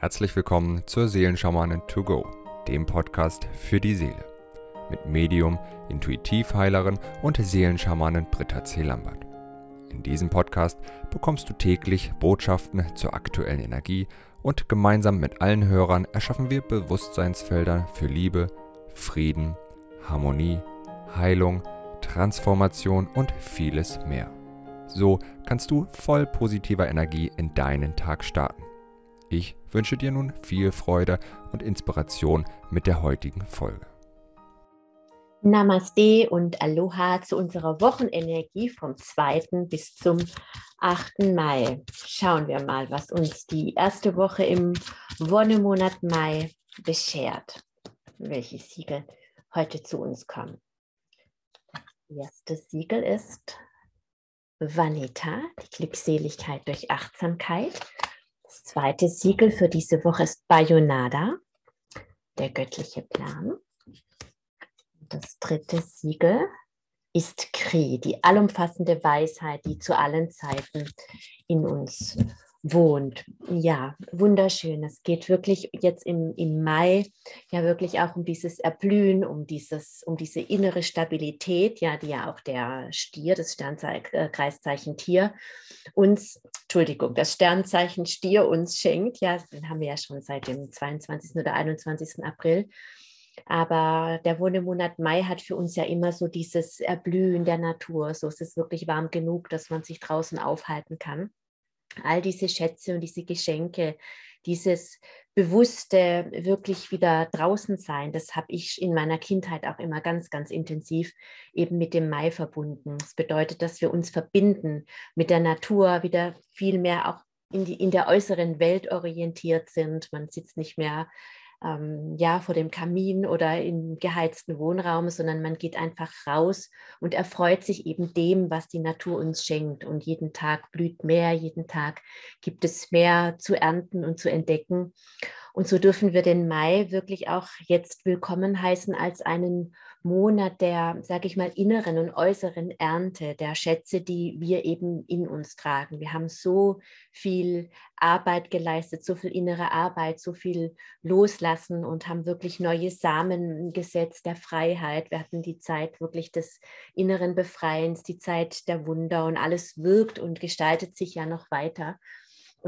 Herzlich willkommen zur Seelenschamanin to go, dem Podcast für die Seele. Mit Medium, Intuitivheilerin und Seelenschamanin Britta C. Lambert. In diesem Podcast bekommst du täglich Botschaften zur aktuellen Energie und gemeinsam mit allen Hörern erschaffen wir Bewusstseinsfelder für Liebe, Frieden, Harmonie, Heilung, Transformation und vieles mehr. So kannst du voll positiver Energie in deinen Tag starten. Ich wünsche dir nun viel Freude und Inspiration mit der heutigen Folge. Namaste und Aloha zu unserer Wochenenergie vom 2. bis zum 8. Mai. Schauen wir mal, was uns die erste Woche im Wonnemonat Mai beschert. Welche Siegel heute zu uns kommen. Das erste Siegel ist Vanita, die Glückseligkeit durch Achtsamkeit. Zweite Siegel für diese Woche ist Bayonada, der göttliche Plan. Das dritte Siegel ist Kri, die allumfassende Weisheit, die zu allen Zeiten in uns wohnt. Ja, wunderschön. Es geht wirklich jetzt im, im Mai ja wirklich auch um dieses Erblühen, um dieses, um diese innere Stabilität, ja, die ja auch der Stier, das Sternzeichen Tier uns, Entschuldigung, das Sternzeichen Stier uns schenkt. Ja, den haben wir ja schon seit dem 22. oder 21. April. Aber der Wohnemonat Mai hat für uns ja immer so dieses Erblühen der Natur. So ist es wirklich warm genug, dass man sich draußen aufhalten kann all diese Schätze und diese Geschenke, dieses bewusste wirklich wieder draußen sein, das habe ich in meiner Kindheit auch immer ganz, ganz intensiv eben mit dem Mai verbunden. Das bedeutet, dass wir uns verbinden mit der Natur, wieder viel mehr auch in, die, in der äußeren Welt orientiert sind. Man sitzt nicht mehr ähm, ja, vor dem Kamin oder im geheizten Wohnraum, sondern man geht einfach raus und erfreut sich eben dem, was die Natur uns schenkt. Und jeden Tag blüht mehr, jeden Tag gibt es mehr zu ernten und zu entdecken. Und so dürfen wir den Mai wirklich auch jetzt willkommen heißen als einen Monat der, sage ich mal, inneren und äußeren Ernte, der Schätze, die wir eben in uns tragen. Wir haben so viel Arbeit geleistet, so viel innere Arbeit, so viel loslassen und haben wirklich neue Samen gesetzt der Freiheit. Wir hatten die Zeit wirklich des inneren Befreiens, die Zeit der Wunder und alles wirkt und gestaltet sich ja noch weiter.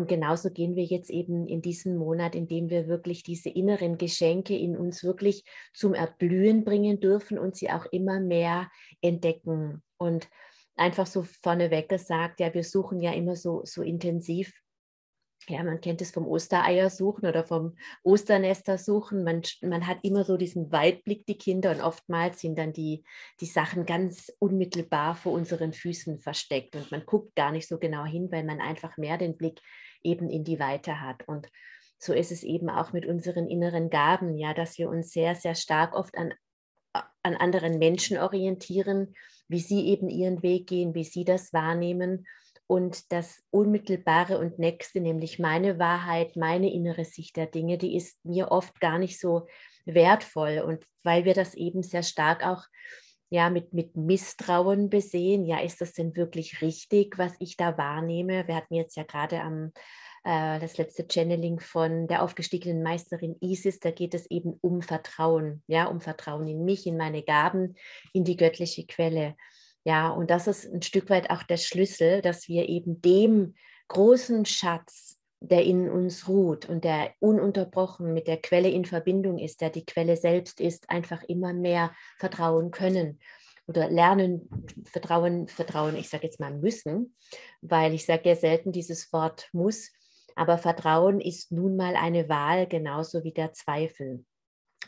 Und genauso gehen wir jetzt eben in diesen Monat, in dem wir wirklich diese inneren Geschenke in uns wirklich zum Erblühen bringen dürfen und sie auch immer mehr entdecken. Und einfach so vorneweg gesagt, ja, wir suchen ja immer so, so intensiv ja, man kennt es vom Ostereier suchen oder vom Osternester suchen. Man, man hat immer so diesen Weitblick, die Kinder, und oftmals sind dann die, die Sachen ganz unmittelbar vor unseren Füßen versteckt und man guckt gar nicht so genau hin, weil man einfach mehr den Blick eben in die Weite hat. Und so ist es eben auch mit unseren inneren Gaben, ja, dass wir uns sehr, sehr stark oft an, an anderen Menschen orientieren, wie sie eben ihren Weg gehen, wie sie das wahrnehmen und das Unmittelbare und Nächste, nämlich meine Wahrheit, meine innere Sicht der Dinge, die ist mir oft gar nicht so wertvoll. Und weil wir das eben sehr stark auch ja, mit, mit Misstrauen besehen, ja, ist das denn wirklich richtig, was ich da wahrnehme? Wir hatten jetzt ja gerade am äh, das letzte Channeling von der aufgestiegenen Meisterin Isis, da geht es eben um Vertrauen, ja, um Vertrauen in mich, in meine Gaben, in die göttliche Quelle. Ja, und das ist ein Stück weit auch der Schlüssel, dass wir eben dem großen Schatz, der in uns ruht und der ununterbrochen mit der Quelle in Verbindung ist, der die Quelle selbst ist, einfach immer mehr vertrauen können oder lernen, vertrauen, vertrauen, ich sage jetzt mal müssen, weil ich sage ja selten dieses Wort muss, aber Vertrauen ist nun mal eine Wahl, genauso wie der Zweifel.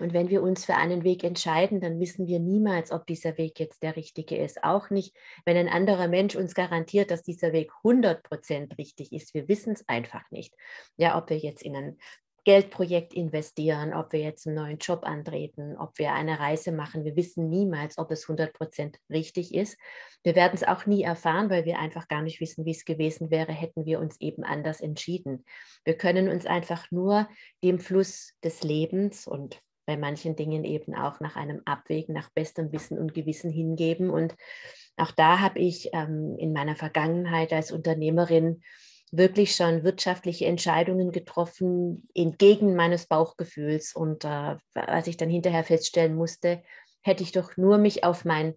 Und wenn wir uns für einen Weg entscheiden, dann wissen wir niemals, ob dieser Weg jetzt der richtige ist. Auch nicht, wenn ein anderer Mensch uns garantiert, dass dieser Weg 100% richtig ist. Wir wissen es einfach nicht. Ja, ob wir jetzt in ein Geldprojekt investieren, ob wir jetzt einen neuen Job antreten, ob wir eine Reise machen. Wir wissen niemals, ob es 100% richtig ist. Wir werden es auch nie erfahren, weil wir einfach gar nicht wissen, wie es gewesen wäre, hätten wir uns eben anders entschieden. Wir können uns einfach nur dem Fluss des Lebens und bei manchen Dingen eben auch nach einem Abwägen, nach bestem Wissen und Gewissen hingeben. Und auch da habe ich ähm, in meiner Vergangenheit als Unternehmerin wirklich schon wirtschaftliche Entscheidungen getroffen, entgegen meines Bauchgefühls. Und äh, als ich dann hinterher feststellen musste, hätte ich doch nur mich auf mein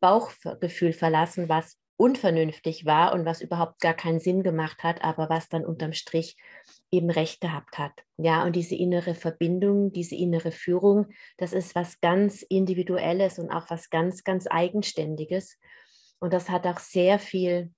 Bauchgefühl verlassen, was unvernünftig war und was überhaupt gar keinen Sinn gemacht hat, aber was dann unterm Strich eben recht gehabt hat. Ja, und diese innere Verbindung, diese innere Führung, das ist was ganz Individuelles und auch was ganz, ganz Eigenständiges. Und das hat auch sehr viel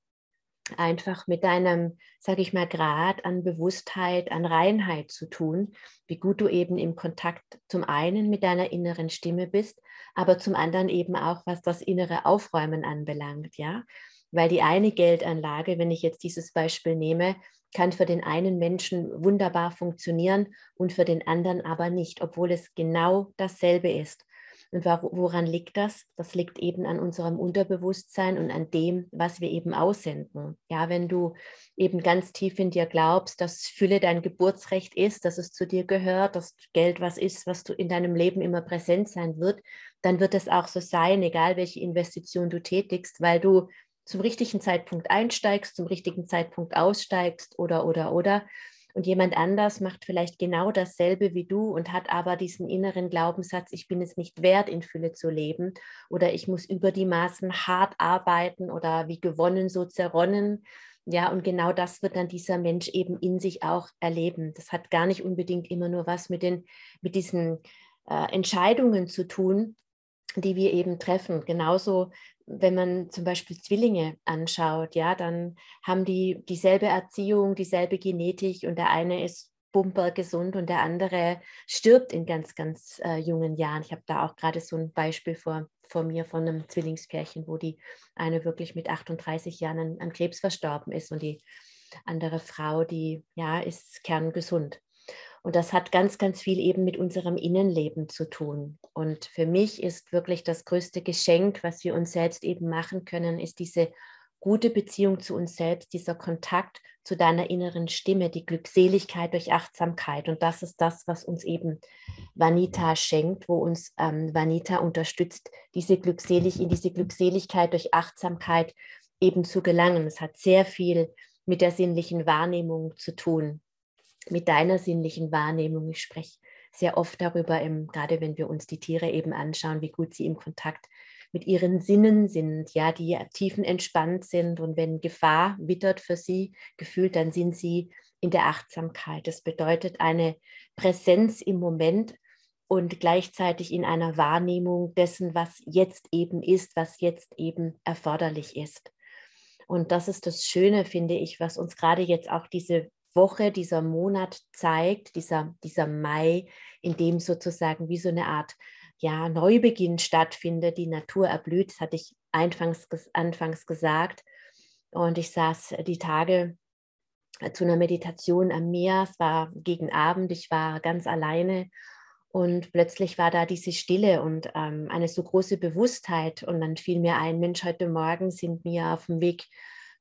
einfach mit deinem, sage ich mal, Grad an Bewusstheit, an Reinheit zu tun, wie gut du eben im Kontakt zum einen mit deiner inneren Stimme bist, aber zum anderen eben auch, was das innere Aufräumen anbelangt, ja. Weil die eine Geldanlage, wenn ich jetzt dieses Beispiel nehme, kann für den einen Menschen wunderbar funktionieren und für den anderen aber nicht, obwohl es genau dasselbe ist. Und woran liegt das? Das liegt eben an unserem Unterbewusstsein und an dem, was wir eben aussenden. Ja, wenn du eben ganz tief in dir glaubst, dass Fülle dein Geburtsrecht ist, dass es zu dir gehört, dass Geld was ist, was du in deinem Leben immer präsent sein wird, dann wird es auch so sein, egal welche Investition du tätigst, weil du zum richtigen Zeitpunkt einsteigst, zum richtigen Zeitpunkt aussteigst oder, oder, oder. Und jemand anders macht vielleicht genau dasselbe wie du und hat aber diesen inneren Glaubenssatz, ich bin es nicht wert, in Fülle zu leben oder ich muss über die Maßen hart arbeiten oder wie gewonnen, so zerronnen. Ja, und genau das wird dann dieser Mensch eben in sich auch erleben. Das hat gar nicht unbedingt immer nur was mit, den, mit diesen äh, Entscheidungen zu tun, die wir eben treffen. Genauso wenn man zum Beispiel Zwillinge anschaut, ja, dann haben die dieselbe Erziehung, dieselbe Genetik und der eine ist bumper gesund und der andere stirbt in ganz, ganz äh, jungen Jahren. Ich habe da auch gerade so ein Beispiel vor, vor mir von einem Zwillingspärchen, wo die eine wirklich mit 38 Jahren an, an Krebs verstorben ist und die andere Frau, die ja, ist kerngesund. Und das hat ganz, ganz viel eben mit unserem Innenleben zu tun. Und für mich ist wirklich das größte Geschenk, was wir uns selbst eben machen können, ist diese gute Beziehung zu uns selbst, dieser Kontakt zu deiner inneren Stimme, die Glückseligkeit durch Achtsamkeit. Und das ist das, was uns eben Vanita schenkt, wo uns ähm, Vanita unterstützt, diese glückselig, in diese Glückseligkeit durch Achtsamkeit eben zu gelangen. Es hat sehr viel mit der sinnlichen Wahrnehmung zu tun mit deiner sinnlichen Wahrnehmung. Ich spreche sehr oft darüber, im, gerade wenn wir uns die Tiere eben anschauen, wie gut sie im Kontakt mit ihren Sinnen sind, ja, die tiefenentspannt sind und wenn Gefahr wittert für sie gefühlt, dann sind sie in der Achtsamkeit. Das bedeutet eine Präsenz im Moment und gleichzeitig in einer Wahrnehmung dessen, was jetzt eben ist, was jetzt eben erforderlich ist. Und das ist das Schöne, finde ich, was uns gerade jetzt auch diese Woche, dieser Monat zeigt, dieser, dieser Mai, in dem sozusagen wie so eine Art ja, Neubeginn stattfindet, die Natur erblüht, das hatte ich anfangs, anfangs gesagt. Und ich saß die Tage zu einer Meditation am Meer, es war gegen Abend, ich war ganz alleine und plötzlich war da diese Stille und ähm, eine so große Bewusstheit. Und dann fiel mir ein, Mensch, heute Morgen sind wir auf dem Weg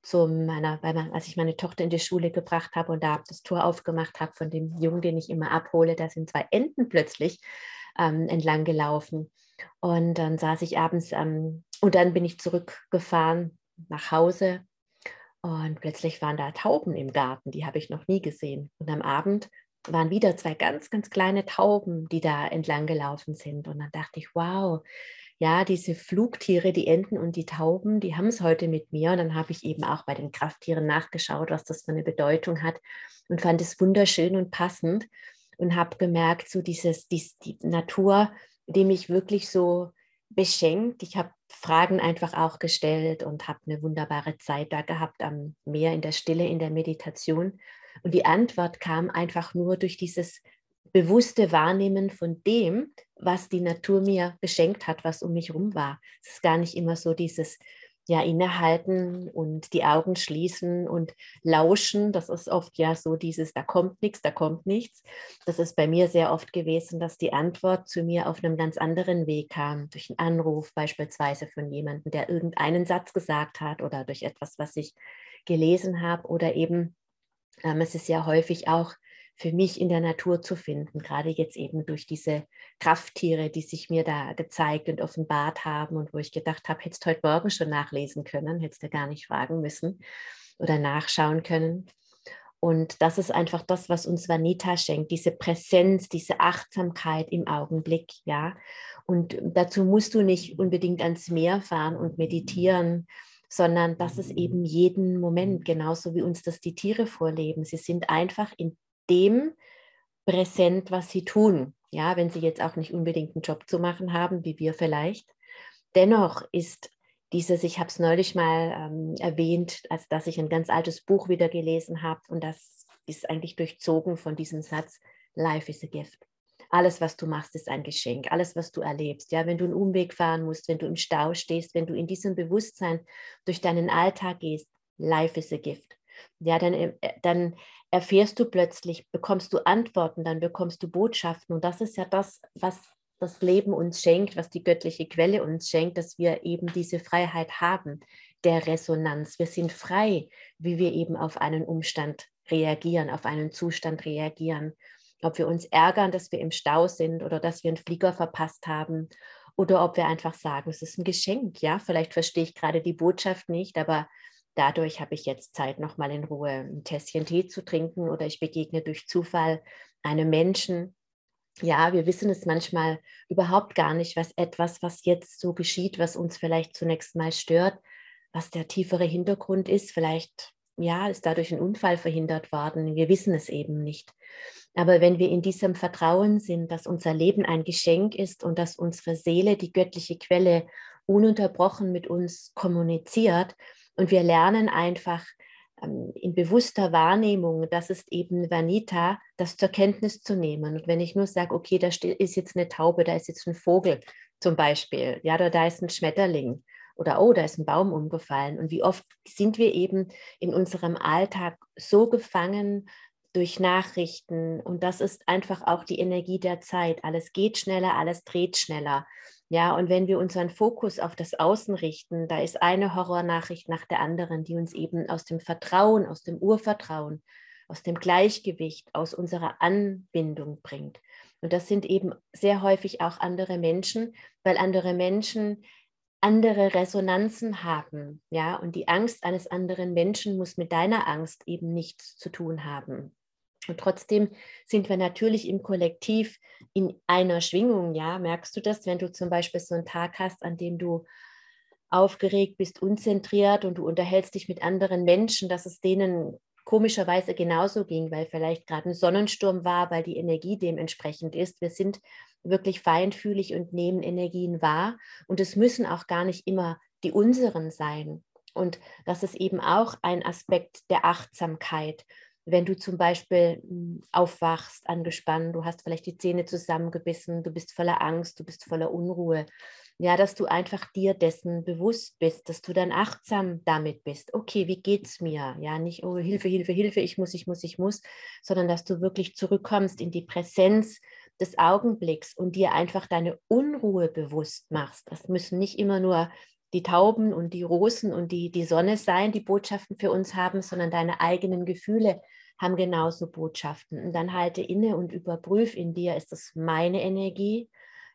zu meiner, weil man, als ich meine Tochter in die Schule gebracht habe und da das Tor aufgemacht habe von dem Jungen, den ich immer abhole, da sind zwei Enten plötzlich ähm, entlang gelaufen. Und dann saß ich abends ähm, und dann bin ich zurückgefahren nach Hause und plötzlich waren da Tauben im Garten, die habe ich noch nie gesehen. Und am Abend waren wieder zwei ganz, ganz kleine Tauben, die da entlang gelaufen sind. Und dann dachte ich, wow, ja, diese Flugtiere, die Enten und die Tauben, die haben es heute mit mir. Und dann habe ich eben auch bei den Krafttieren nachgeschaut, was das für eine Bedeutung hat und fand es wunderschön und passend und habe gemerkt, so dieses, dies, die Natur, die mich wirklich so beschenkt. Ich habe Fragen einfach auch gestellt und habe eine wunderbare Zeit da gehabt am Meer in der Stille, in der Meditation. Und die Antwort kam einfach nur durch dieses bewusste Wahrnehmen von dem, was die Natur mir geschenkt hat, was um mich herum war. Es ist gar nicht immer so dieses ja innehalten und die Augen schließen und lauschen. Das ist oft ja so dieses, da kommt nichts, da kommt nichts. Das ist bei mir sehr oft gewesen, dass die Antwort zu mir auf einem ganz anderen Weg kam, durch einen Anruf beispielsweise von jemandem, der irgendeinen Satz gesagt hat oder durch etwas, was ich gelesen habe oder eben, ähm, es ist ja häufig auch für mich in der Natur zu finden, gerade jetzt eben durch diese Krafttiere, die sich mir da gezeigt und offenbart haben und wo ich gedacht habe, hättest du heute Morgen schon nachlesen können, hättest du gar nicht fragen müssen oder nachschauen können. Und das ist einfach das, was uns Vanita schenkt, diese Präsenz, diese Achtsamkeit im Augenblick, ja. Und dazu musst du nicht unbedingt ans Meer fahren und meditieren, sondern das ist eben jeden Moment, genauso wie uns das die Tiere vorleben. Sie sind einfach in dem präsent, was sie tun. Ja, wenn sie jetzt auch nicht unbedingt einen Job zu machen haben, wie wir vielleicht. Dennoch ist dieses, ich habe es neulich mal ähm, erwähnt, als dass ich ein ganz altes Buch wieder gelesen habe und das ist eigentlich durchzogen von diesem Satz, Life is a gift. Alles, was du machst, ist ein Geschenk. Alles, was du erlebst. Ja, wenn du einen Umweg fahren musst, wenn du im Stau stehst, wenn du in diesem Bewusstsein durch deinen Alltag gehst, Life is a gift. Ja, dann, äh, dann erfährst du plötzlich, bekommst du Antworten, dann bekommst du Botschaften. Und das ist ja das, was das Leben uns schenkt, was die göttliche Quelle uns schenkt, dass wir eben diese Freiheit haben der Resonanz. Wir sind frei, wie wir eben auf einen Umstand reagieren, auf einen Zustand reagieren. Ob wir uns ärgern, dass wir im Stau sind oder dass wir einen Flieger verpasst haben oder ob wir einfach sagen, es ist ein Geschenk. Ja, vielleicht verstehe ich gerade die Botschaft nicht, aber dadurch habe ich jetzt Zeit, nochmal in Ruhe ein Tässchen Tee zu trinken oder ich begegne durch Zufall einem Menschen, ja, wir wissen es manchmal überhaupt gar nicht, was etwas, was jetzt so geschieht, was uns vielleicht zunächst mal stört, was der tiefere Hintergrund ist. Vielleicht, ja, ist dadurch ein Unfall verhindert worden. Wir wissen es eben nicht. Aber wenn wir in diesem Vertrauen sind, dass unser Leben ein Geschenk ist und dass unsere Seele, die göttliche Quelle, ununterbrochen mit uns kommuniziert und wir lernen einfach, ähm, in bewusster Wahrnehmung, das ist eben Vanita, das zur Kenntnis zu nehmen. Und wenn ich nur sage, okay, da ist jetzt eine Taube, da ist jetzt ein Vogel zum Beispiel, ja, oder da ist ein Schmetterling oder oh, da ist ein Baum umgefallen. Und wie oft sind wir eben in unserem Alltag so gefangen durch Nachrichten und das ist einfach auch die Energie der Zeit. Alles geht schneller, alles dreht schneller. Ja, und wenn wir unseren Fokus auf das Außen richten, da ist eine Horrornachricht nach der anderen, die uns eben aus dem Vertrauen, aus dem Urvertrauen, aus dem Gleichgewicht, aus unserer Anbindung bringt. Und das sind eben sehr häufig auch andere Menschen, weil andere Menschen andere Resonanzen haben, ja, und die Angst eines anderen Menschen muss mit deiner Angst eben nichts zu tun haben. Und trotzdem sind wir natürlich im Kollektiv in einer Schwingung. Ja, merkst du das, wenn du zum Beispiel so einen Tag hast, an dem du aufgeregt bist, unzentriert und du unterhältst dich mit anderen Menschen, dass es denen komischerweise genauso ging, weil vielleicht gerade ein Sonnensturm war, weil die Energie dementsprechend ist. Wir sind wirklich feinfühlig und nehmen Energien wahr und es müssen auch gar nicht immer die unseren sein. Und das ist eben auch ein Aspekt der Achtsamkeit wenn du zum Beispiel hm, aufwachst, angespannt, du hast vielleicht die Zähne zusammengebissen, du bist voller Angst, du bist voller Unruhe. Ja, dass du einfach dir dessen bewusst bist, dass du dann achtsam damit bist. Okay, wie geht's mir? Ja, nicht, oh, Hilfe, Hilfe, Hilfe, ich muss, ich muss, ich muss, sondern dass du wirklich zurückkommst in die Präsenz des Augenblicks und dir einfach deine Unruhe bewusst machst. Das müssen nicht immer nur die Tauben und die Rosen und die, die Sonne sein, die Botschaften für uns haben, sondern deine eigenen Gefühle haben genauso Botschaften. Und dann halte inne und überprüf in dir, ist das meine Energie?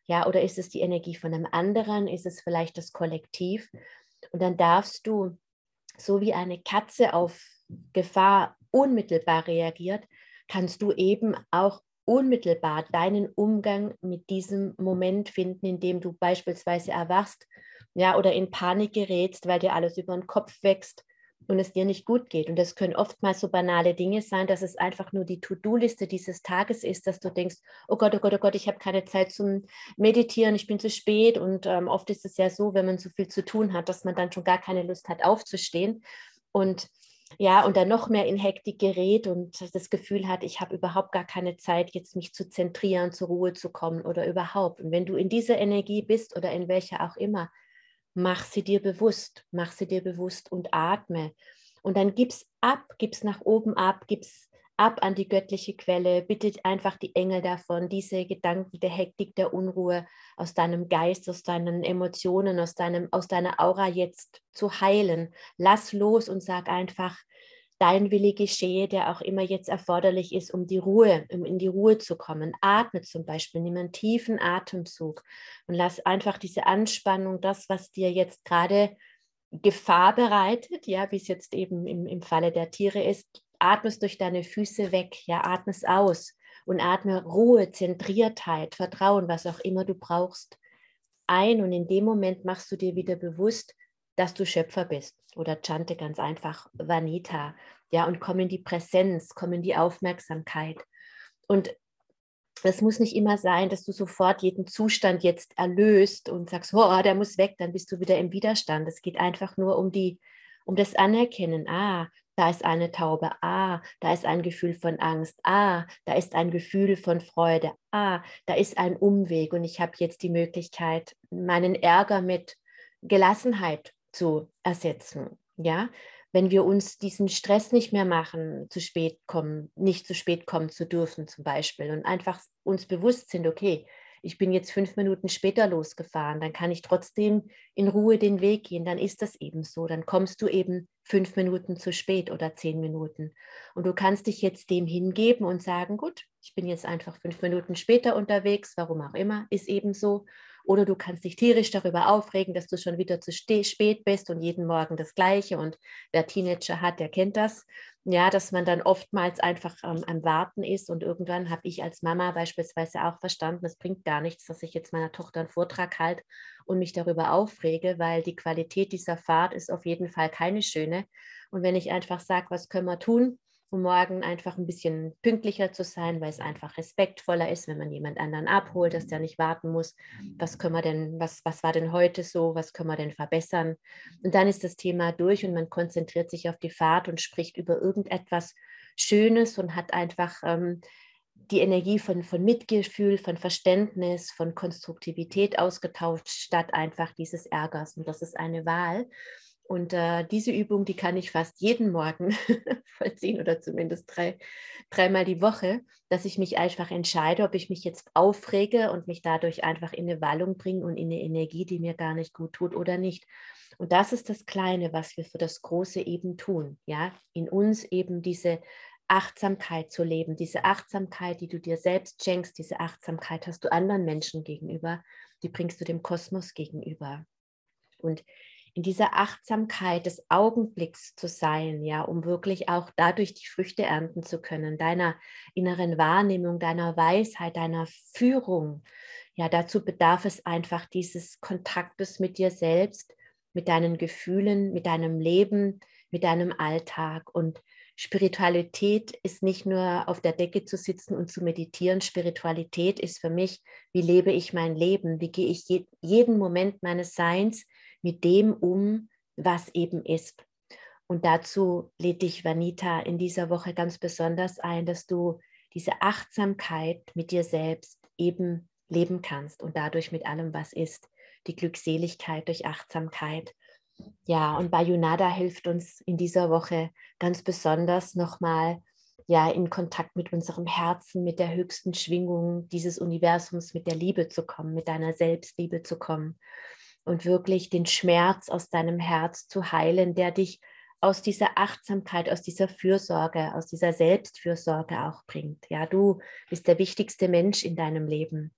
Ja, oder ist es die Energie von einem anderen? Ist es vielleicht das Kollektiv? Und dann darfst du, so wie eine Katze auf Gefahr unmittelbar reagiert, kannst du eben auch unmittelbar deinen Umgang mit diesem Moment finden, in dem du beispielsweise erwachst, ja, oder in Panik gerätst, weil dir alles über den Kopf wächst und es dir nicht gut geht. Und das können oftmals so banale Dinge sein, dass es einfach nur die To-Do-Liste dieses Tages ist, dass du denkst, oh Gott, oh Gott, oh Gott, ich habe keine Zeit zum Meditieren, ich bin zu spät. Und ähm, oft ist es ja so, wenn man so viel zu tun hat, dass man dann schon gar keine Lust hat, aufzustehen. Und ja, und dann noch mehr in Hektik gerät und das Gefühl hat, ich habe überhaupt gar keine Zeit, jetzt mich zu zentrieren, zur Ruhe zu kommen oder überhaupt. Und wenn du in dieser Energie bist oder in welcher auch immer, mach sie dir bewusst, mach sie dir bewusst und atme. Und dann gib's ab, gib's nach oben ab, gib's ab an die göttliche Quelle, bitte einfach die Engel davon, diese Gedanken der Hektik, der Unruhe aus deinem Geist, aus deinen Emotionen, aus, deinem, aus deiner Aura jetzt zu heilen. Lass los und sag einfach, dein Wille geschehe, der auch immer jetzt erforderlich ist, um die Ruhe, um in die Ruhe zu kommen. Atme zum Beispiel, nimm einen tiefen Atemzug und lass einfach diese Anspannung, das, was dir jetzt gerade Gefahr bereitet, ja, wie es jetzt eben im, im Falle der Tiere ist, atme es durch deine Füße weg, ja, atme es aus und atme Ruhe, Zentriertheit, Vertrauen, was auch immer du brauchst, ein. Und in dem Moment machst du dir wieder bewusst, dass du Schöpfer bist. Oder chante ganz einfach Vanita. Ja, und komm in die Präsenz, komm in die Aufmerksamkeit. Und es muss nicht immer sein, dass du sofort jeden Zustand jetzt erlöst und sagst, oh, der muss weg, dann bist du wieder im Widerstand. Es geht einfach nur um die, um das Anerkennen. Ah, da ist eine Taube. Ah, da ist ein Gefühl von Angst. Ah, da ist ein Gefühl von Freude. Ah, da ist ein Umweg und ich habe jetzt die Möglichkeit, meinen Ärger mit Gelassenheit zu ersetzen. Ja, wenn wir uns diesen Stress nicht mehr machen, zu spät kommen, nicht zu spät kommen zu dürfen zum Beispiel und einfach uns bewusst sind, okay, ich bin jetzt fünf Minuten später losgefahren, dann kann ich trotzdem in Ruhe den Weg gehen, dann ist das eben so, dann kommst du eben fünf Minuten zu spät oder zehn Minuten. Und du kannst dich jetzt dem hingeben und sagen, gut, ich bin jetzt einfach fünf Minuten später unterwegs, warum auch immer, ist eben so. Oder du kannst dich tierisch darüber aufregen, dass du schon wieder zu spät bist und jeden Morgen das Gleiche. Und wer Teenager hat, der kennt das. Ja, dass man dann oftmals einfach ähm, am Warten ist. Und irgendwann habe ich als Mama beispielsweise auch verstanden, es bringt gar nichts, dass ich jetzt meiner Tochter einen Vortrag halte und mich darüber aufrege, weil die Qualität dieser Fahrt ist auf jeden Fall keine schöne. Und wenn ich einfach sage, was können wir tun, um morgen einfach ein bisschen pünktlicher zu sein, weil es einfach respektvoller ist, wenn man jemand anderen abholt, dass der nicht warten muss. Was können wir denn, was, was war denn heute so, was können wir denn verbessern? Und dann ist das Thema durch und man konzentriert sich auf die Fahrt und spricht über irgendetwas Schönes und hat einfach ähm, die Energie von, von Mitgefühl, von Verständnis, von Konstruktivität ausgetauscht, statt einfach dieses Ärgers. Und das ist eine Wahl. Und äh, diese Übung, die kann ich fast jeden Morgen vollziehen oder zumindest drei, dreimal die Woche, dass ich mich einfach entscheide, ob ich mich jetzt aufrege und mich dadurch einfach in eine Wallung bringe und in eine Energie, die mir gar nicht gut tut oder nicht. Und das ist das Kleine, was wir für das Große eben tun. Ja, in uns eben diese Achtsamkeit zu leben, diese Achtsamkeit, die du dir selbst schenkst, diese Achtsamkeit hast du anderen Menschen gegenüber, die bringst du dem Kosmos gegenüber. Und in dieser Achtsamkeit des Augenblicks zu sein, ja, um wirklich auch dadurch die Früchte ernten zu können, deiner inneren Wahrnehmung, deiner Weisheit, deiner Führung. Ja, dazu bedarf es einfach dieses Kontaktes mit dir selbst, mit deinen Gefühlen, mit deinem Leben, mit deinem Alltag. Und Spiritualität ist nicht nur auf der Decke zu sitzen und zu meditieren. Spiritualität ist für mich, wie lebe ich mein Leben? Wie gehe ich je, jeden Moment meines Seins mit dem um, was eben ist. Und dazu lädt dich Vanita in dieser Woche ganz besonders ein, dass du diese Achtsamkeit mit dir selbst eben leben kannst und dadurch mit allem, was ist, die Glückseligkeit durch Achtsamkeit. Ja, und Bayunada hilft uns in dieser Woche ganz besonders nochmal ja in Kontakt mit unserem Herzen, mit der höchsten Schwingung dieses Universums, mit der Liebe zu kommen, mit deiner Selbstliebe zu kommen und wirklich den Schmerz aus deinem Herz zu heilen, der dich aus dieser Achtsamkeit, aus dieser Fürsorge, aus dieser Selbstfürsorge auch bringt. Ja, du bist der wichtigste Mensch in deinem Leben.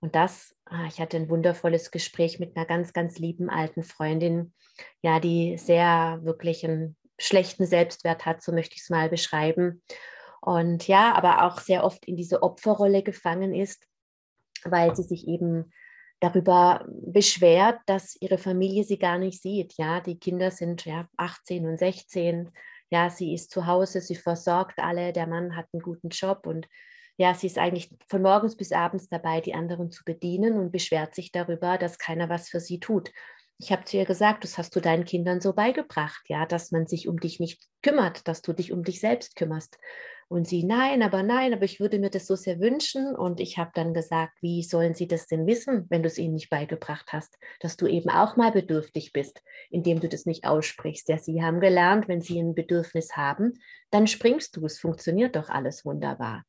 Und das, ah, ich hatte ein wundervolles Gespräch mit einer ganz, ganz lieben alten Freundin, ja, die sehr wirklich einen schlechten Selbstwert hat, so möchte ich es mal beschreiben. Und ja, aber auch sehr oft in diese Opferrolle gefangen ist, weil sie sich eben darüber beschwert, dass ihre Familie sie gar nicht sieht. Ja, die Kinder sind ja 18 und 16. Ja, sie ist zu Hause, sie versorgt alle, der Mann hat einen guten Job und ja, sie ist eigentlich von morgens bis abends dabei, die anderen zu bedienen und beschwert sich darüber, dass keiner was für sie tut. Ich habe zu ihr gesagt, das hast du deinen Kindern so beigebracht, ja, dass man sich um dich nicht kümmert, dass du dich um dich selbst kümmerst. Und sie, nein, aber nein, aber ich würde mir das so sehr wünschen. Und ich habe dann gesagt, wie sollen sie das denn wissen, wenn du es ihnen nicht beigebracht hast, dass du eben auch mal bedürftig bist, indem du das nicht aussprichst. Ja, sie haben gelernt, wenn sie ein Bedürfnis haben, dann springst du. Es funktioniert doch alles wunderbar.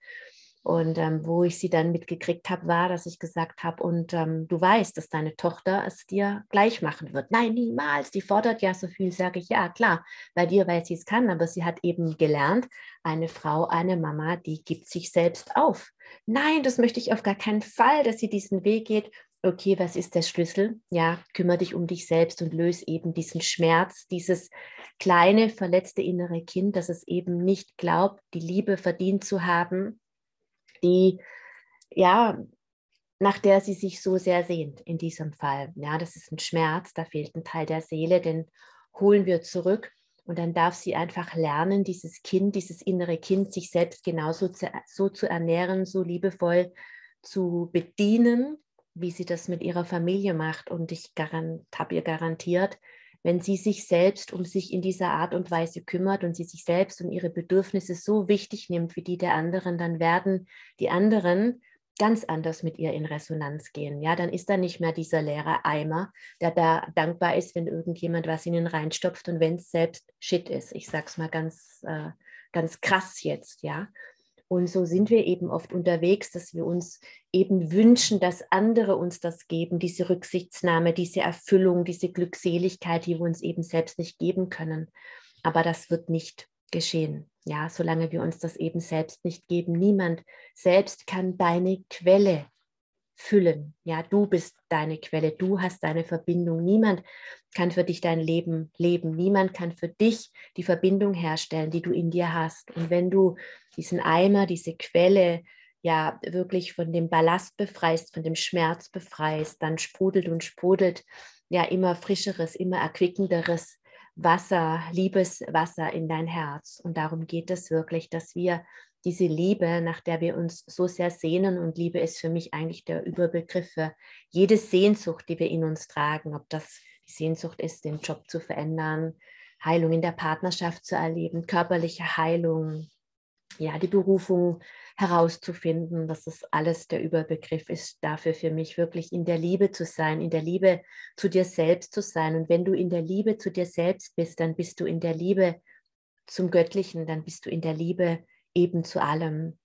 Und ähm, wo ich sie dann mitgekriegt habe, war, dass ich gesagt habe, und ähm, du weißt, dass deine Tochter es dir gleich machen wird. Nein, niemals. Die fordert ja so viel, sage ich, ja, klar, bei dir, weil sie es kann, aber sie hat eben gelernt, eine Frau, eine Mama, die gibt sich selbst auf. Nein, das möchte ich auf gar keinen Fall, dass sie diesen Weg geht. okay, was ist der Schlüssel? Ja, kümmere dich um dich selbst und löse eben diesen Schmerz, dieses kleine, verletzte innere Kind, das es eben nicht glaubt, die Liebe verdient zu haben, die, ja, nach der sie sich so sehr sehnt in diesem Fall. Ja, das ist ein Schmerz, da fehlt ein Teil der Seele, den holen wir zurück und dann darf sie einfach lernen, dieses Kind, dieses innere Kind, sich selbst genauso zu, so zu ernähren, so liebevoll zu bedienen, wie sie das mit ihrer Familie macht. Und ich habe ihr garantiert, wenn sie sich selbst um sich in dieser Art und Weise kümmert und sie sich selbst und ihre Bedürfnisse so wichtig nimmt wie die der anderen, dann werden die anderen ganz anders mit ihr in Resonanz gehen. Ja, dann ist da nicht mehr dieser leere Eimer, der da dankbar ist, wenn irgendjemand was in ihn reinstopft und wenn es selbst Shit ist. Ich sag's mal ganz, äh, ganz krass jetzt, ja. Und so sind wir eben oft unterwegs, dass wir uns eben wünschen, dass andere uns das geben, diese Rücksichtsnahme, diese Erfüllung, diese Glückseligkeit, die wir uns eben selbst nicht geben können. Aber das wird nicht geschehen. Ja, solange wir uns das eben selbst nicht geben. Niemand selbst kann deine Quelle füllen. Ja, du bist deine Quelle, du hast deine Verbindung. Niemand kann für dich dein Leben leben. Niemand kann für dich die Verbindung herstellen, die du in dir hast. Und wenn du diesen Eimer, diese Quelle ja wirklich von dem Ballast befreist, von dem Schmerz befreist, dann sprudelt und sprudelt ja immer frischeres, immer erquickenderes Wasser, Liebeswasser in dein Herz. Und darum geht es wirklich, dass wir diese Liebe, nach der wir uns so sehr sehnen. Und Liebe ist für mich eigentlich der Überbegriff für jede Sehnsucht, die wir in uns tragen, ob das die Sehnsucht ist, den Job zu verändern, Heilung in der Partnerschaft zu erleben, körperliche Heilung, ja, die Berufung herauszufinden, dass das alles der Überbegriff ist, dafür für mich wirklich in der Liebe zu sein, in der Liebe zu dir selbst zu sein. Und wenn du in der Liebe zu dir selbst bist, dann bist du in der Liebe zum Göttlichen, dann bist du in der Liebe eben zu allem.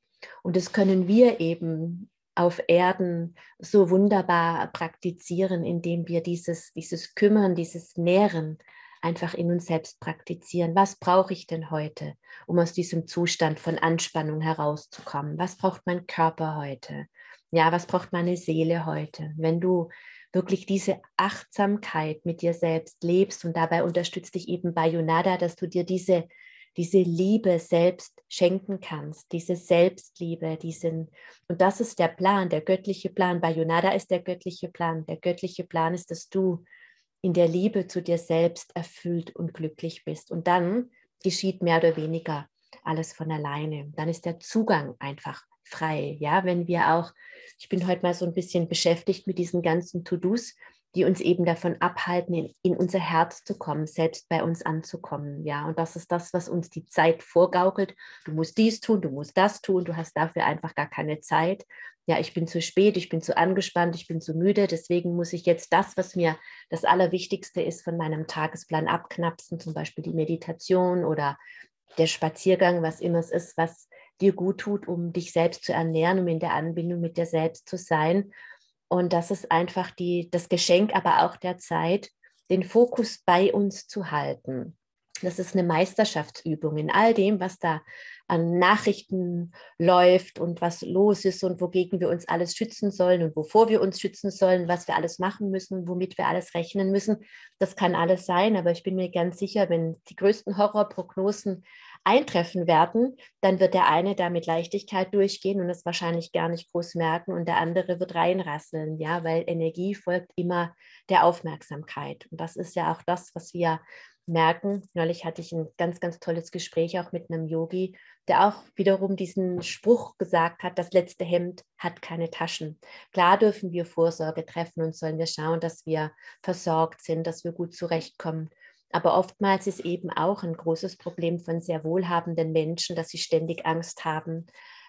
Und das können wir eben auf Erden so wunderbar praktizieren, indem wir dieses, dieses Kümmern, dieses Nähren einfach in uns selbst praktizieren. Was brauche ich denn heute, um aus diesem Zustand von Anspannung herauszukommen? Was braucht mein Körper heute? Ja, was braucht meine Seele heute? Wenn du wirklich diese Achtsamkeit mit dir selbst lebst und dabei unterstützt dich eben Bayonada, dass du dir diese diese Liebe selbst schenken kannst, diese Selbstliebe, diesen, und das ist der Plan, der göttliche Plan. Bei Yonada ist der göttliche Plan. Der göttliche Plan ist, dass du in der Liebe zu dir selbst erfüllt und glücklich bist. Und dann geschieht mehr oder weniger alles von alleine. Dann ist der Zugang einfach frei. Ja, wenn wir auch, ich bin heute mal so ein bisschen beschäftigt mit diesen ganzen To-Dos, die uns eben davon abhalten, in, in, unser Herz zu kommen, selbst bei uns anzukommen. Ja, und das ist das, was uns die Zeit vorgaukelt. Du musst dies tun, du musst das tun, du hast dafür einfach gar keine Zeit. Ja, ich bin zu spät, ich bin zu angespannt, ich bin zu müde, deswegen muss ich jetzt das, was mir das Allerwichtigste ist, von meinem Tagesplan abknapsen, zum Beispiel die Meditation oder der Spaziergang, was immer es ist, was dir gut tut, um dich selbst zu ernähren, um in der Anbindung mit dir selbst zu sein. Und das ist einfach die, das Geschenk, aber auch der Zeit, den Fokus bei uns zu halten. Das ist eine Meisterschaftsübung in all dem, was da an Nachrichten läuft und was los ist und wogegen wir uns alles schützen sollen und wovor wir uns schützen sollen, was wir alles machen müssen, womit wir alles rechnen müssen. Das kann alles sein, aber ich bin mir ganz sicher, wenn die größten Horrorprognosen eintreffen werden, dann wird der eine da mit Leichtigkeit durchgehen und es wahrscheinlich gar nicht groß merken und der andere wird reinrasseln, ja, weil Energie folgt immer der Aufmerksamkeit. Und das ist ja auch das, was wir merken. Neulich hatte ich ein ganz, ganz tolles Gespräch auch mit einem Yogi, der auch wiederum diesen Spruch gesagt hat, das letzte Hemd hat keine Taschen. Klar dürfen wir Vorsorge treffen und sollen wir schauen, dass wir versorgt sind, dass wir gut zurechtkommen. Aber oftmals ist eben auch ein großes Problem von sehr wohlhabenden Menschen, dass sie ständig Angst haben,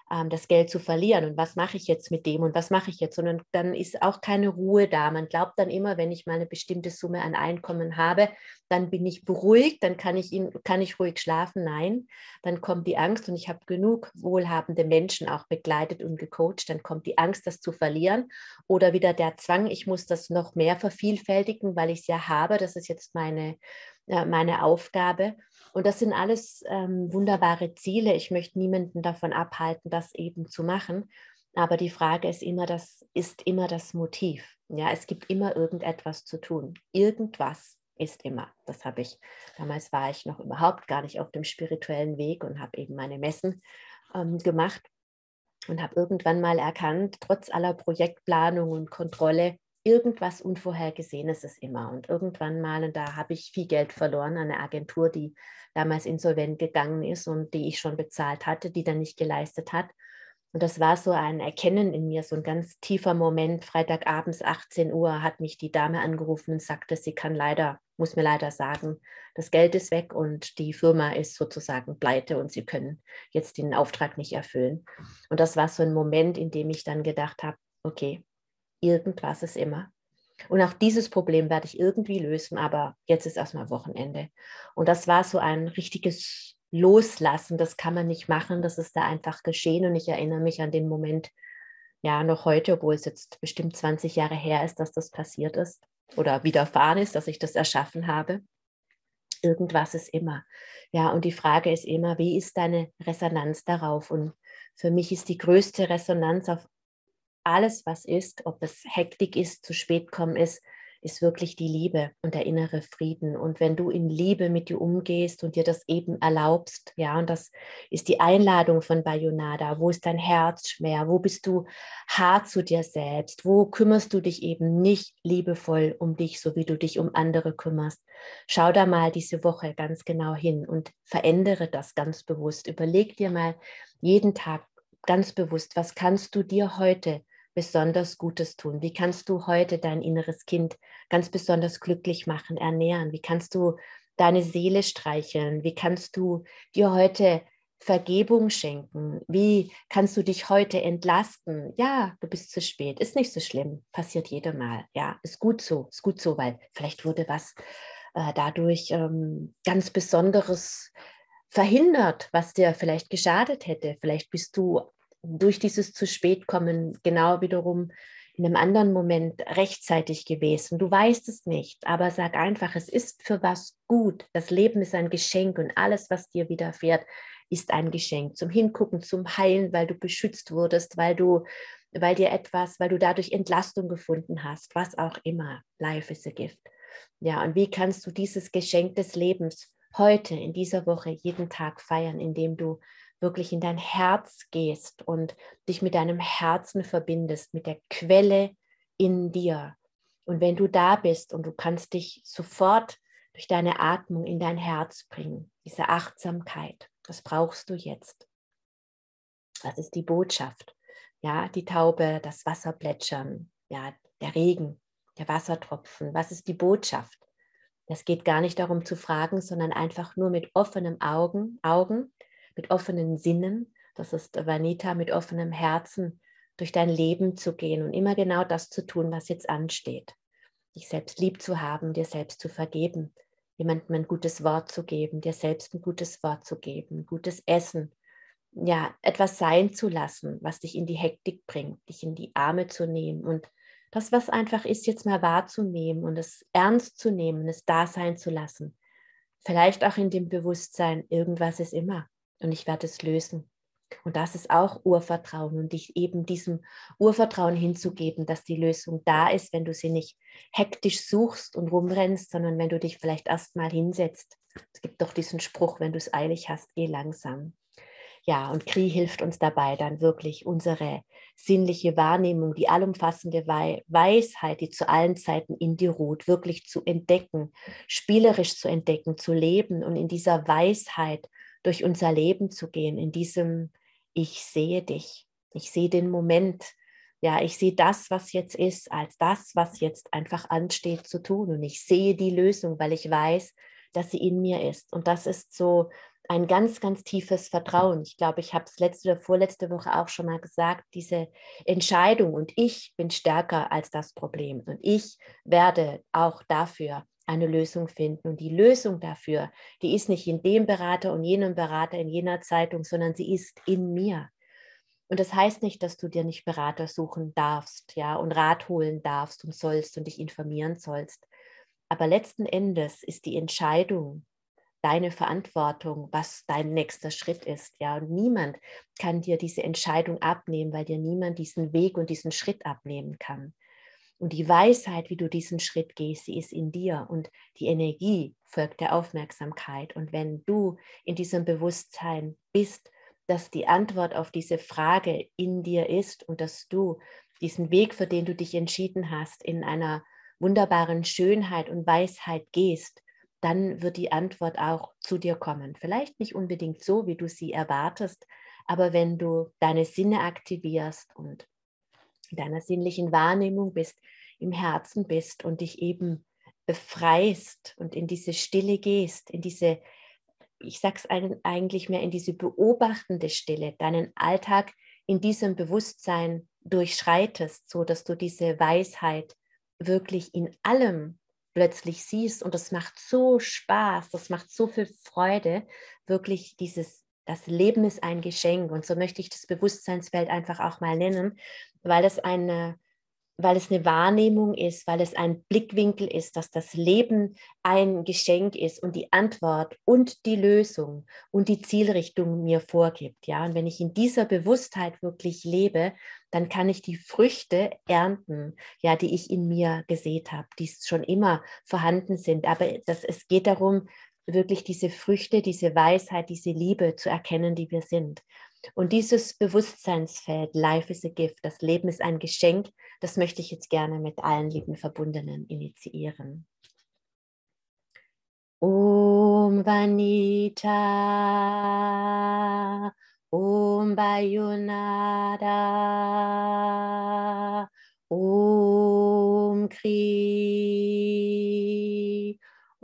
ähm, das Geld zu verlieren. Und was mache ich jetzt mit dem und was mache ich jetzt? Und dann ist auch keine Ruhe da. Man glaubt dann immer, wenn ich mal eine bestimmte Summe an Einkommen habe, dann bin ich beruhigt, dann kann ich, ihn, kann ich ruhig schlafen. Nein, dann kommt die Angst und ich habe genug wohlhabende Menschen auch begleitet und gecoacht. Dann kommt die Angst, das zu verlieren oder wieder der Zwang, ich muss das noch mehr vervielfältigen, weil ich es ja habe. Das ist jetzt meine, äh, meine Aufgabe. Und das sind alles ähm, wunderbare Ziele. Ich möchte niemanden davon abhalten, das eben zu machen. Aber die Frage ist immer, das ist immer das Motiv. Ja, es gibt immer irgendetwas zu tun. Irgendwas ist immer. Das habe ich, damals war ich noch überhaupt gar nicht auf dem spirituellen Weg und habe eben meine Messen ähm, gemacht und habe irgendwann mal erkannt, trotz aller Projektplanung und Kontrolle, irgendwas Unvorhergesehenes ist immer. Und irgendwann mal, und da habe ich viel Geld verloren an eine Agentur, die damals insolvent gegangen ist und die ich schon bezahlt hatte, die dann nicht geleistet hat. Und das war so ein Erkennen in mir, so ein ganz tiefer Moment. Freitagabends 18 Uhr hat mich die Dame angerufen und sagte, sie kann leider, muss mir leider sagen, das Geld ist weg und die Firma ist sozusagen pleite und sie können jetzt den Auftrag nicht erfüllen. Und das war so ein Moment, in dem ich dann gedacht habe, okay, irgendwas ist immer. Und auch dieses Problem werde ich irgendwie lösen, aber jetzt ist erstmal Wochenende. Und das war so ein richtiges Loslassen. Das kann man nicht machen, das ist da einfach geschehen. Und ich erinnere mich an den Moment, ja, noch heute, obwohl es jetzt bestimmt 20 Jahre her ist, dass das passiert ist oder widerfahren ist, dass ich das erschaffen habe. Irgendwas ist immer. Ja, und die Frage ist immer, wie ist deine Resonanz darauf? Und für mich ist die größte Resonanz auf alles, was ist, ob es Hektik ist, zu spät kommen ist, ist wirklich die Liebe und der innere Frieden. Und wenn du in Liebe mit dir umgehst und dir das eben erlaubst, ja, und das ist die Einladung von Bayonada, wo ist dein Herzschmerz, wo bist du hart zu dir selbst, wo kümmerst du dich eben nicht liebevoll um dich, so wie du dich um andere kümmerst. Schau da mal diese Woche ganz genau hin und verändere das ganz bewusst. Überleg dir mal jeden Tag ganz bewusst, was kannst du dir heute besonders Gutes tun? Wie kannst du heute dein inneres Kind ganz besonders glücklich machen, ernähren? Wie kannst du deine Seele streicheln? Wie kannst du dir heute Vergebung schenken? Wie kannst du dich heute entlasten? Ja, du bist zu spät. Ist nicht so schlimm. Passiert jedem Mal. Ja, ist gut so. Ist gut so, weil vielleicht wurde was äh, dadurch ähm, ganz Besonderes verhindert, was dir vielleicht geschadet hätte. Vielleicht bist du durch dieses zu spät kommen genau wiederum in einem anderen Moment rechtzeitig gewesen. Du weißt es nicht, aber sag einfach, es ist für was gut. Das Leben ist ein Geschenk und alles, was dir widerfährt, ist ein Geschenk zum Hingucken, zum Heilen, weil du beschützt wurdest, weil du, weil dir etwas, weil du dadurch Entlastung gefunden hast, was auch immer. Life is a gift. Ja, und wie kannst du dieses Geschenk des Lebens heute, in dieser Woche, jeden Tag feiern, indem du wirklich in dein Herz gehst und dich mit deinem Herzen verbindest, mit der Quelle in dir. Und wenn du da bist und du kannst dich sofort durch deine Atmung in dein Herz bringen, diese Achtsamkeit, das brauchst du jetzt. Was ist die Botschaft? Ja, die Taube, das Wasser plätschern, ja, der Regen, der Wassertropfen. Was ist die Botschaft? Es geht gar nicht darum zu fragen, sondern einfach nur mit offenen Augen, Augen mit offenen Sinnen, das ist Vanita, mit offenem Herzen durch dein Leben zu gehen und immer genau das zu tun, was jetzt ansteht. Dich selbst lieb zu haben, dir selbst zu vergeben, jemandem ein gutes Wort zu geben, dir selbst ein gutes Wort zu geben, gutes Essen, ja, etwas sein zu lassen, was dich in die Hektik bringt, dich in die Arme zu nehmen und das, was einfach ist, jetzt mal wahrzunehmen und es ernst zu nehmen, es da sein zu lassen. Vielleicht auch in dem Bewusstsein, irgendwas ist immer und ich werde es lösen. Und das ist auch Urvertrauen und dich eben diesem Urvertrauen hinzugeben, dass die Lösung da ist, wenn du sie nicht hektisch suchst und rumrennst, sondern wenn du dich vielleicht erst mal hinsetzt. Es gibt doch diesen Spruch, wenn du es eilig hast, geh langsam. Ja, und Kri hilft uns dabei, dann wirklich unsere sinnliche Wahrnehmung, die allumfassende Weisheit, die zu allen Zeiten in dir ruht, wirklich zu entdecken, spielerisch zu entdecken, zu leben und in dieser Weisheit durch unser Leben zu gehen, in diesem Ich sehe dich, ich sehe den Moment, ja, ich sehe das, was jetzt ist, als das, was jetzt einfach ansteht zu tun. Und ich sehe die Lösung, weil ich weiß, dass sie in mir ist. Und das ist so ein ganz, ganz tiefes Vertrauen. Ich glaube, ich habe es letzte oder vorletzte Woche auch schon mal gesagt, diese Entscheidung und ich bin stärker als das Problem und ich werde auch dafür eine Lösung finden. Und die Lösung dafür, die ist nicht in dem Berater und jenem Berater in jener Zeitung, sondern sie ist in mir. Und das heißt nicht, dass du dir nicht Berater suchen darfst, ja, und Rat holen darfst und sollst und dich informieren sollst. Aber letzten Endes ist die Entscheidung deine Verantwortung, was dein nächster Schritt ist, ja. Und niemand kann dir diese Entscheidung abnehmen, weil dir niemand diesen Weg und diesen Schritt abnehmen kann. Und die Weisheit, wie du diesen Schritt gehst, sie ist in dir. Und die Energie folgt der Aufmerksamkeit. Und wenn du in diesem Bewusstsein bist, dass die Antwort auf diese Frage in dir ist und dass du diesen Weg, für den du dich entschieden hast, in einer wunderbaren Schönheit und Weisheit gehst, dann wird die Antwort auch zu dir kommen. Vielleicht nicht unbedingt so, wie du sie erwartest, aber wenn du deine Sinne aktivierst und deiner sinnlichen Wahrnehmung bist, im Herzen bist und dich eben befreist und in diese Stille gehst, in diese, ich sage es eigentlich mehr, in diese beobachtende Stille, deinen Alltag in diesem Bewusstsein durchschreitest, so dass du diese Weisheit wirklich in allem plötzlich siehst. Und das macht so Spaß, das macht so viel Freude, wirklich dieses, das Leben ist ein Geschenk und so möchte ich das Bewusstseinsfeld einfach auch mal nennen, weil es eine weil es eine Wahrnehmung ist, weil es ein Blickwinkel ist, dass das Leben ein Geschenk ist und die Antwort und die Lösung und die Zielrichtung mir vorgibt. Ja, und wenn ich in dieser Bewusstheit wirklich lebe, dann kann ich die Früchte ernten, ja, die ich in mir gesät habe, die schon immer vorhanden sind. Aber das, es geht darum, wirklich diese Früchte, diese Weisheit, diese Liebe zu erkennen, die wir sind. Und dieses Bewusstseinsfeld, Life is a Gift, das Leben ist ein Geschenk, das möchte ich jetzt gerne mit allen lieben Verbundenen initiieren. Om Vanita, Om Bayonada, Om Kri,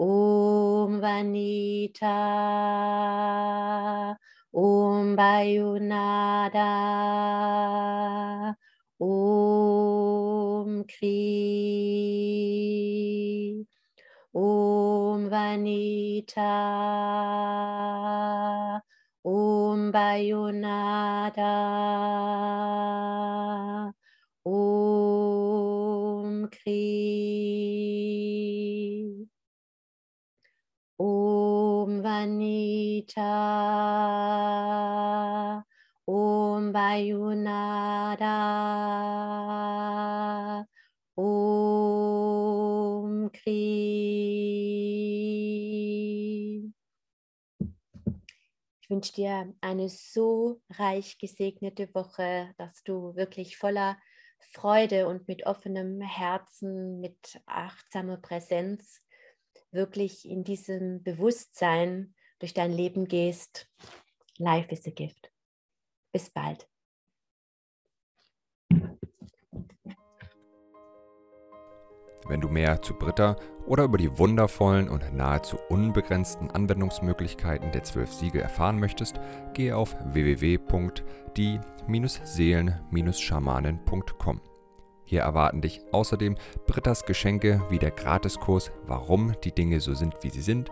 Om Vanita, Om Bayunada, Om Kri, Om Vanita, Om Bayunada, Vanita. Bayunada Om Kri. Ich wünsche dir eine so reich gesegnete Woche, dass du wirklich voller Freude und mit offenem Herzen, mit achtsamer Präsenz wirklich in diesem Bewusstsein durch dein Leben gehst. Life is a gift. Bis bald. Wenn du mehr zu Britta oder über die wundervollen und nahezu unbegrenzten Anwendungsmöglichkeiten der zwölf Siegel erfahren möchtest, gehe auf www.die-seelen-schamanen.com. Hier erwarten dich außerdem Brittas Geschenke wie der Gratiskurs Warum die Dinge so sind, wie sie sind,